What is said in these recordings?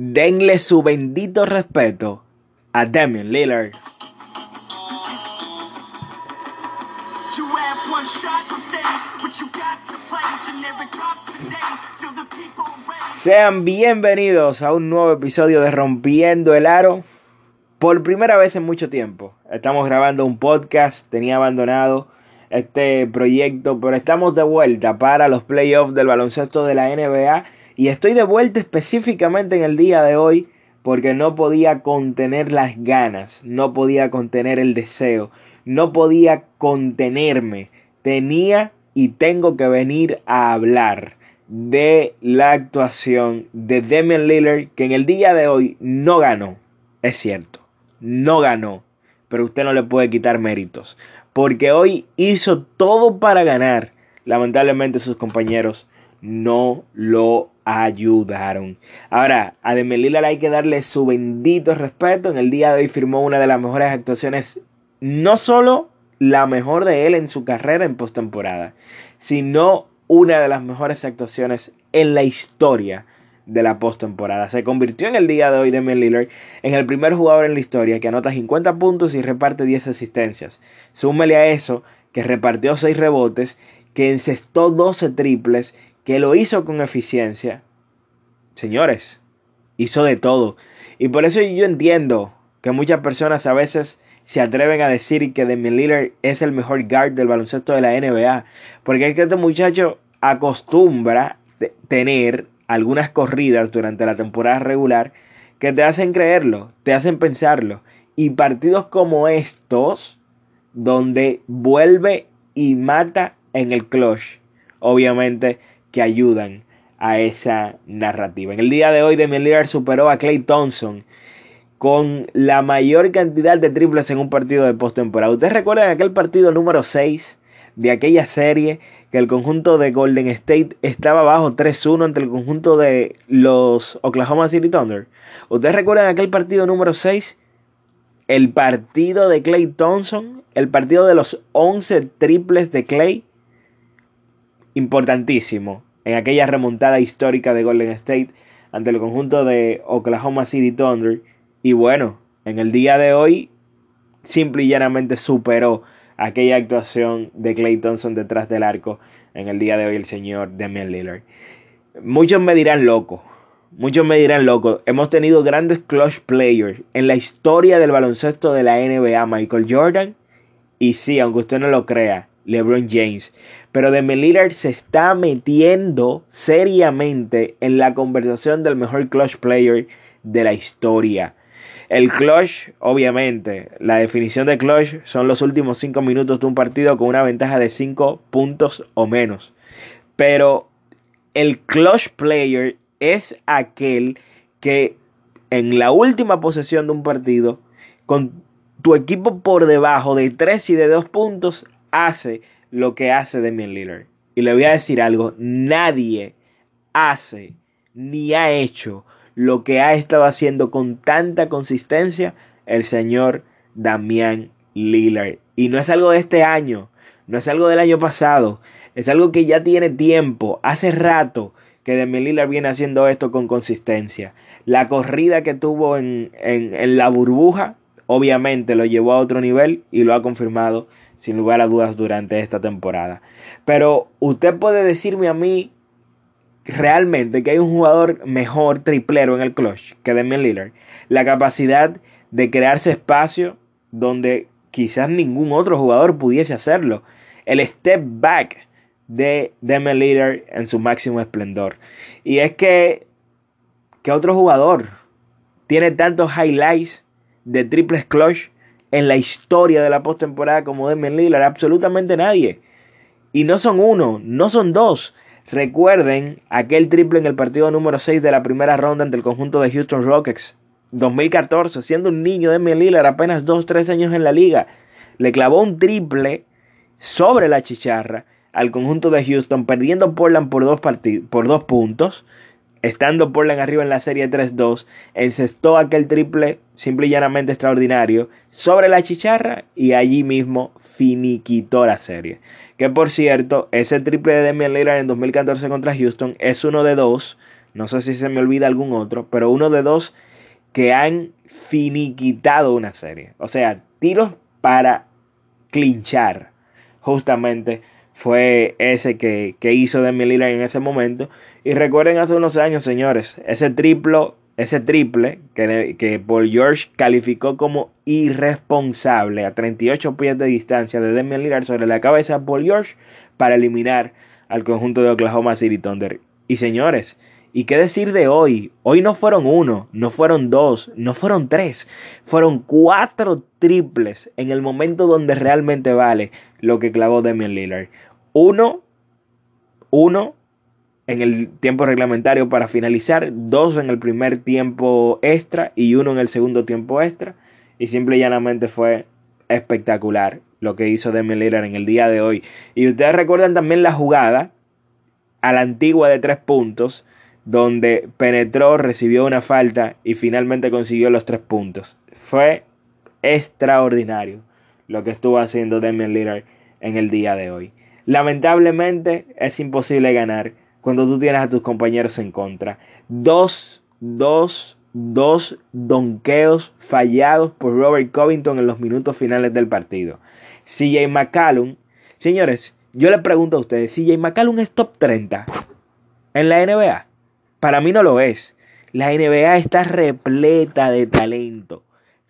denle su bendito respeto a Damian Lillard. Sean bienvenidos a un nuevo episodio de Rompiendo el Aro. Por primera vez en mucho tiempo. Estamos grabando un podcast, tenía abandonado este proyecto, pero estamos de vuelta para los playoffs del baloncesto de la NBA y estoy de vuelta específicamente en el día de hoy porque no podía contener las ganas, no podía contener el deseo, no podía contenerme. Tenía y tengo que venir a hablar de la actuación de Damian Lillard que en el día de hoy no ganó. Es cierto, no ganó, pero usted no le puede quitar méritos porque hoy hizo todo para ganar. Lamentablemente sus compañeros no lo ayudaron. Ahora, a Demelila hay que darle su bendito respeto. En el día de hoy firmó una de las mejores actuaciones, no solo la mejor de él en su carrera en postemporada, sino una de las mejores actuaciones en la historia de la postemporada. Se convirtió en el día de hoy de Lillard en el primer jugador en la historia que anota 50 puntos y reparte 10 asistencias. Súmele a eso que repartió 6 rebotes, que encestó 12 triples, que lo hizo con eficiencia. Señores, hizo de todo. Y por eso yo entiendo que muchas personas a veces se atreven a decir que Damian Lillard es el mejor guard del baloncesto de la NBA. Porque es que este muchacho acostumbra tener algunas corridas durante la temporada regular que te hacen creerlo, te hacen pensarlo. Y partidos como estos, donde vuelve y mata en el clutch, obviamente que ayudan a esa narrativa. En el día de hoy, Damian Lillard superó a Clay Thompson con la mayor cantidad de triples en un partido de postemporada. ¿Ustedes recuerdan aquel partido número 6 de aquella serie que el conjunto de Golden State estaba bajo 3-1 ante el conjunto de los Oklahoma City Thunder. ¿Ustedes recuerdan aquel partido número 6? El partido de Clay Thompson, el partido de los 11 triples de Clay. Importantísimo en aquella remontada histórica de Golden State ante el conjunto de Oklahoma City Thunder. Y bueno, en el día de hoy, simple y llanamente superó aquella actuación de Clay Thompson detrás del arco en el día de hoy el señor Damian Lillard. Muchos me dirán loco, muchos me dirán loco. Hemos tenido grandes clutch players en la historia del baloncesto de la NBA, Michael Jordan y sí, aunque usted no lo crea, LeBron James. Pero Damian Lillard se está metiendo seriamente en la conversación del mejor clutch player de la historia. El clutch, obviamente, la definición de clutch son los últimos 5 minutos de un partido con una ventaja de 5 puntos o menos. Pero el clutch player es aquel que en la última posesión de un partido, con tu equipo por debajo de 3 y de 2 puntos, hace lo que hace Damian Lillard. Y le voy a decir algo, nadie hace ni ha hecho lo que ha estado haciendo con tanta consistencia el señor Damián Lillard. Y no es algo de este año, no es algo del año pasado, es algo que ya tiene tiempo, hace rato que Damián Lillard viene haciendo esto con consistencia. La corrida que tuvo en, en, en la burbuja, obviamente lo llevó a otro nivel y lo ha confirmado sin lugar a dudas durante esta temporada. Pero usted puede decirme a mí realmente que hay un jugador mejor triplero en el clutch que Damian Lillard, la capacidad de crearse espacio donde quizás ningún otro jugador pudiese hacerlo. El step back de Damian Lillard en su máximo esplendor. Y es que, ¿qué otro jugador tiene tantos highlights de triples clutch en la historia de la postemporada como Damian Lillard? Absolutamente nadie. Y no son uno, no son dos, Recuerden aquel triple en el partido número 6 de la primera ronda ante el conjunto de Houston Rockets. 2014, siendo un niño de Lillard, apenas 2-3 años en la liga, le clavó un triple sobre la chicharra al conjunto de Houston, perdiendo Portland por dos, por dos puntos, estando Portland arriba en la serie 3-2, encestó aquel triple simple y llanamente extraordinario sobre la chicharra y allí mismo finiquitó la serie. Que por cierto, ese triple de Damian Lillard en 2014 contra Houston es uno de dos no sé si se me olvida algún otro, pero uno de dos que han finiquitado una serie. O sea, tiros para clinchar. Justamente fue ese que, que hizo Demi Lillard en ese momento. Y recuerden hace unos años, señores, ese triplo, ese triple que, que Paul George calificó como irresponsable a 38 pies de distancia de Demi Lillard sobre la cabeza de Paul George para eliminar al conjunto de Oklahoma City Thunder. Y señores, ¿y qué decir de hoy? Hoy no fueron uno, no fueron dos, no fueron tres, fueron cuatro triples en el momento donde realmente vale lo que clavó Damian Lillard. Uno, uno en el tiempo reglamentario para finalizar, dos en el primer tiempo extra y uno en el segundo tiempo extra. Y simple y llanamente fue espectacular lo que hizo Damian Lillard en el día de hoy. Y ustedes recuerdan también la jugada a la antigua de tres puntos, donde penetró, recibió una falta y finalmente consiguió los tres puntos. Fue extraordinario lo que estuvo haciendo Damian Lillard en el día de hoy. Lamentablemente es imposible ganar cuando tú tienes a tus compañeros en contra. Dos, dos, dos donqueos fallados por Robert Covington en los minutos finales del partido. CJ McCallum, señores, yo le pregunto a ustedes, CJ McCallum es top 30 en la NBA. Para mí no lo es. La NBA está repleta de talento.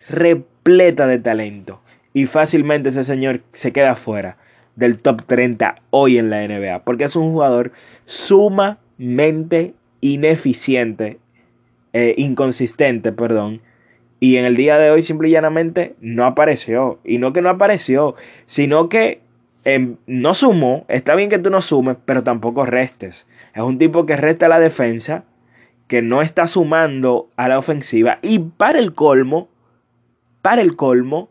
Repleta de talento. Y fácilmente ese señor se queda fuera del top 30 hoy en la NBA. Porque es un jugador sumamente ineficiente, eh, inconsistente, perdón, y en el día de hoy simple y llanamente no apareció. Y no que no apareció, sino que em, no sumó. Está bien que tú no sumes, pero tampoco restes. Es un tipo que resta la defensa, que no está sumando a la ofensiva. Y para el colmo, para el colmo,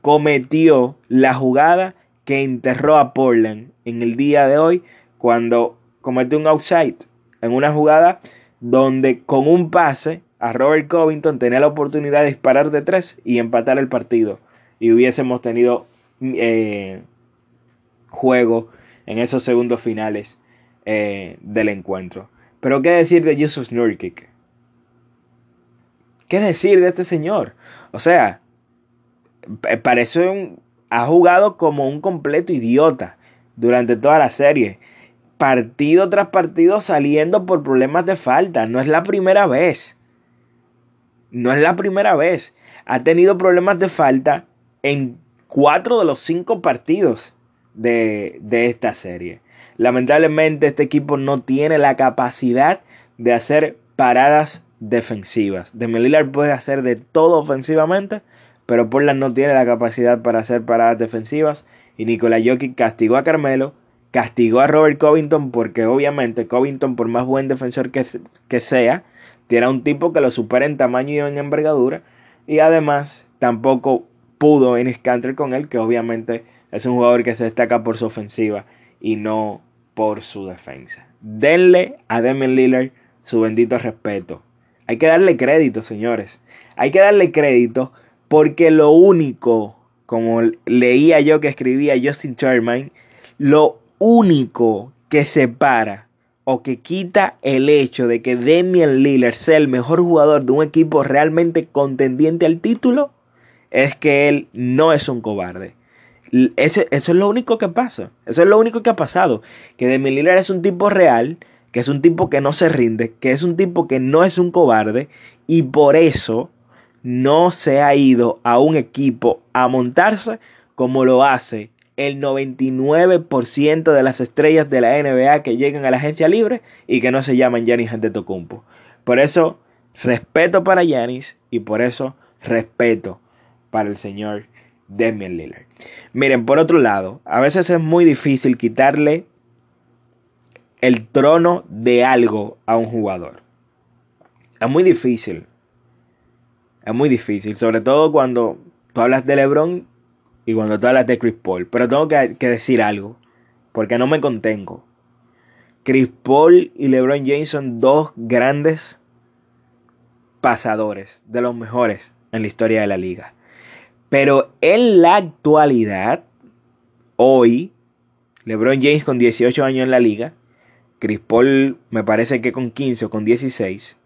cometió la jugada que enterró a Portland en el día de hoy cuando cometió un outside en una jugada donde con un pase a Robert Covington tenía la oportunidad de disparar de tres y empatar el partido. Y hubiésemos tenido eh, juego en esos segundos finales eh, del encuentro. Pero ¿qué decir de Jesus Nurkic? ¿Qué decir de este señor? O sea, parece un, ha jugado como un completo idiota durante toda la serie. Partido tras partido saliendo por problemas de falta. No es la primera vez. No es la primera vez. Ha tenido problemas de falta en cuatro de los cinco partidos de, esta serie. Lamentablemente este equipo no tiene la capacidad de hacer paradas defensivas. De puede hacer de todo ofensivamente, pero Portland no tiene la capacidad para hacer paradas defensivas. Y Nikola Jokic castigó a Carmelo, castigó a Robert Covington, porque obviamente Covington, por más buen defensor que, que sea, tiene un tipo que lo supera en tamaño y en envergadura. Y además tampoco pudo en Canter con él, que obviamente es un jugador que se destaca por su ofensiva y no por su defensa. Denle a Damian Lillard su bendito respeto. Hay que darle crédito, señores. Hay que darle crédito porque lo único, como leía yo que escribía Justin Sherman, lo único que separa o que quita el hecho de que Damian Lillard sea el mejor jugador de un equipo realmente contendiente al título, es que él no es un cobarde. eso es lo único que pasa. Eso es lo único que ha pasado. Que Damian Lillard es un tipo real, que es un tipo que no se rinde, que es un tipo que no es un cobarde y por eso no se ha ido a un equipo a montarse como lo hace el 99% de las estrellas de la NBA que llegan a la agencia libre y que no se llaman Giannis Antetokounmpo. Por eso, respeto para Giannis y por eso, respeto para el señor Damian Lillard. Miren, por otro lado, a veces es muy difícil quitarle el trono de algo a un jugador. Es muy difícil. Es muy difícil, sobre todo cuando tú hablas de LeBron y cuando tú hablas de Chris Paul. Pero tengo que, decir algo, porque no me contengo. Chris Paul y LeBron James son dos grandes pasadores, de los mejores en la historia de la liga. Pero en la actualidad, hoy, LeBron James con 18 años en la liga, Chris Paul me parece que con 15 o con 16.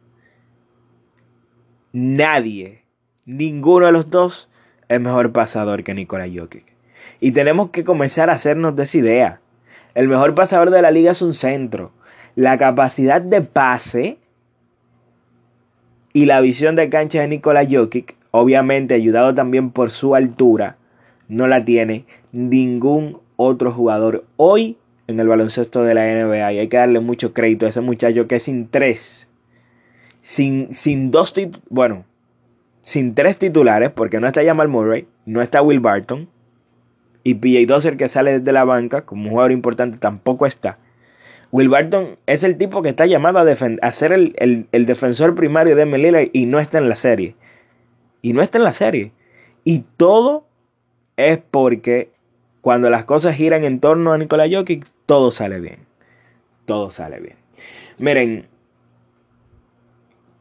Nadie, ninguno de los dos es mejor pasador que Nikola Jokic. Y tenemos que comenzar a hacernos de esa idea. El mejor pasador de la liga es un centro. La capacidad de pase y la visión de cancha de Nikola Jokic, obviamente ayudado también por su altura, no la tiene ningún otro jugador hoy en el baloncesto de la NBA. Y hay que darle mucho crédito a ese muchacho que sin tres, sin, sin dos, bueno, sin tres titulares, porque no está Jamal Murray, no está Will Barton, y PJ Dozer que sale desde la banca como un jugador importante tampoco está. Will Barton es el tipo que está llamado a, ser el, defensor primario de Melilla y no está en la serie. Y no está en la serie. Y todo es porque cuando las cosas giran en torno a Nikola Jokic, todo sale bien. Todo sale bien. Miren,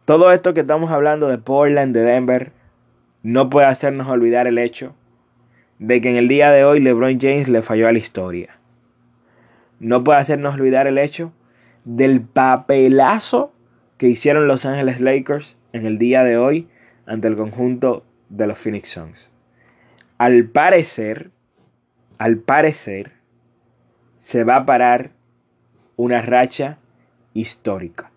todo esto que estamos hablando de Portland, de Denver, no puede hacernos olvidar el hecho de que en el día de hoy LeBron James le falló a la historia no puede hacernos olvidar el hecho del papelazo que hicieron Los Ángeles Lakers en el día de hoy ante el conjunto de los Phoenix Suns. Al parecer, al parecer, se va a parar una racha histórica.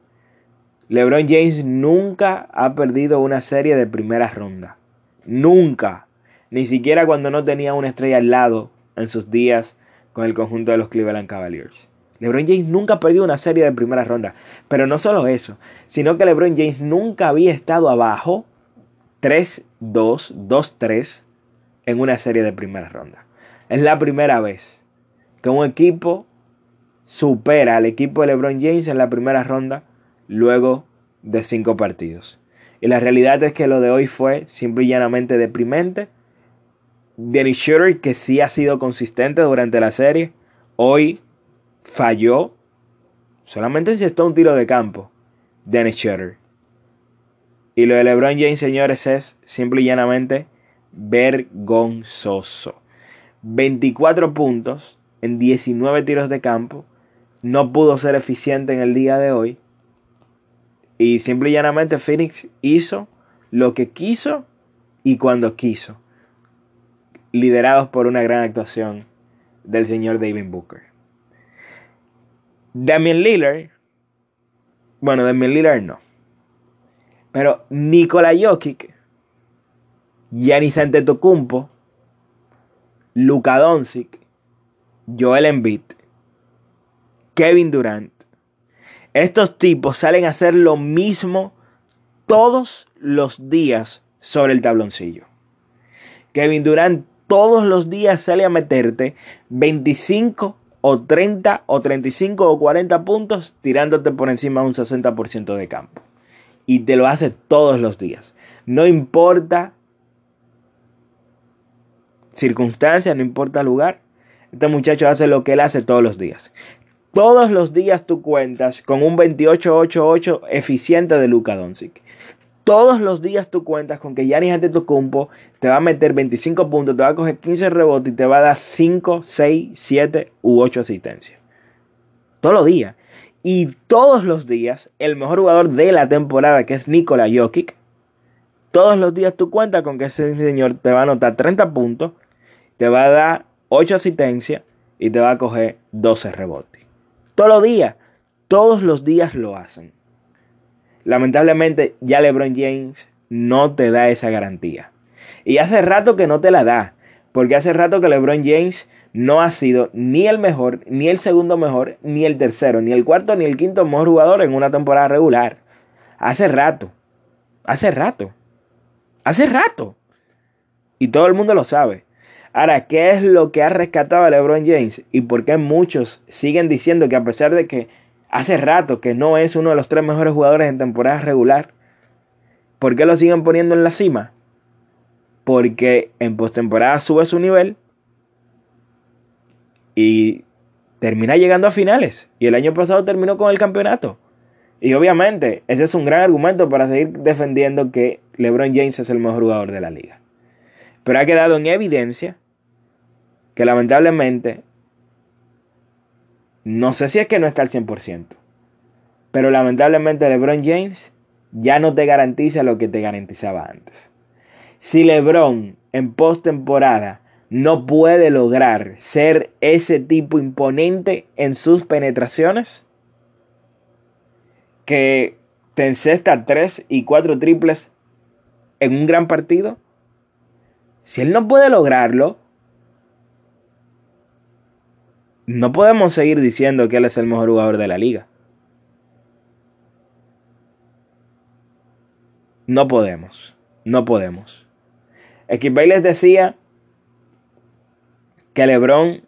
LeBron James nunca ha perdido una serie de primera ronda. Nunca. Ni siquiera cuando no tenía una estrella al lado en sus días con el conjunto de los Cleveland Cavaliers. LeBron James nunca ha perdido una serie de primera ronda. Pero no solo eso, sino que LeBron James nunca había estado abajo 3-2, 2-3 en una serie de primera ronda. Es la primera vez que un equipo supera al equipo de LeBron James en la primera ronda luego de cinco partidos. Y la realidad es que lo de hoy fue simple y llanamente deprimente Dennis Schroeder, que sí ha sido consistente durante la serie, hoy falló. Solamente encestó un tiro de campo. Dennis Schroeder. Y lo de LeBron James, señores, es simple y llanamente vergonzoso. 24 puntos en 19 tiros de campo. No pudo ser eficiente en el día de hoy. Y simple y llanamente Phoenix hizo lo que quiso y cuando quiso liderados por una gran actuación del señor David Booker. Damian Lillard, bueno, Damian Lillard no, pero Nikola Jokic, Giannis Antetokounmpo, Luka Doncic, Joel Embiid, Kevin Durant, estos tipos salen a hacer lo mismo todos los días sobre el tabloncillo. Kevin Durant todos los días sale a meterte 25 o 30 o 35 o 40 puntos tirándote por encima un 60% de campo. Y te lo hace todos los días. No importa circunstancia, no importa lugar. Este muchacho hace lo que él hace todos los días. Todos los días tú cuentas con un 28-8-8 eficiente de Luka Doncic. Todos los días tú cuentas con que Giannis Antetokounmpo te va a meter 25 puntos, te va a coger 15 rebotes y te va a dar 5, 6, 7 u 8 asistencias. Todos los días. Y todos los días, el mejor jugador de la temporada, que es Nikola Jokic, todos los días tú cuentas con que ese señor te va a anotar 30 puntos, te va a dar 8 asistencias y te va a coger 12 rebotes. Todos los días. Todos los días lo hacen. Lamentablemente ya LeBron James no te da esa garantía. Y hace rato que no te la da. Porque hace rato que LeBron James no ha sido ni el mejor, ni el segundo mejor, ni el tercero, ni el cuarto, ni el quinto mejor jugador en una temporada regular. Hace rato. Hace rato. Hace rato. Y todo el mundo lo sabe. Ahora, ¿qué es lo que ha rescatado a LeBron James? Y por qué muchos siguen diciendo que a pesar de que hace rato que no es uno de los tres mejores jugadores en temporada regular. ¿Por qué lo siguen poniendo en la cima? Porque en postemporada sube su nivel y termina llegando a finales. Y el año pasado terminó con el campeonato. Y obviamente ese es un gran argumento para seguir defendiendo que LeBron James es el mejor jugador de la liga. Pero ha quedado en evidencia que lamentablemente No sé si es que no está al 100%. Pero lamentablemente LeBron James ya no te garantiza lo que te garantizaba antes. Si LeBron en postemporada no puede lograr ser ese tipo imponente en sus penetraciones, que te encesta 3 y 4 triples en un gran partido, si él no puede lograrlo, no podemos seguir diciendo que él es el mejor jugador de la liga. No podemos, no podemos. Equipay les decía que LeBron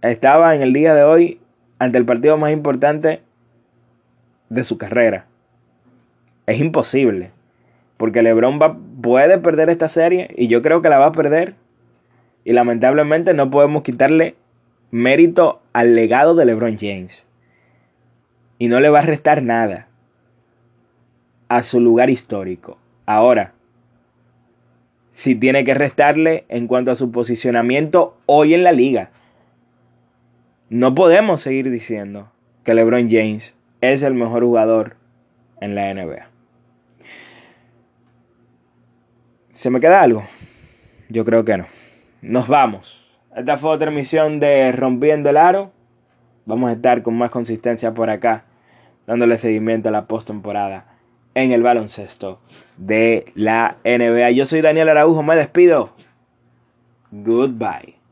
estaba en el día de hoy ante el partido más importante de su carrera. Es imposible. Porque LeBron va, puede perder esta serie y yo creo que la va a perder. Y lamentablemente no podemos quitarle mérito al legado de LeBron James. Y no le va a restar nada a su lugar histórico. Ahora, si tiene que restarle en cuanto a su posicionamiento hoy en la liga. No podemos seguir diciendo que LeBron James es el mejor jugador en la NBA. ¿Se me queda algo? Yo creo que no. Nos vamos. Esta fue otra emisión de Rompiendo el Aro. Vamos a estar con más consistencia por acá, dándole seguimiento a la postemporada en el baloncesto de la NBA. Yo soy Daniel Araujo, me despido. Goodbye.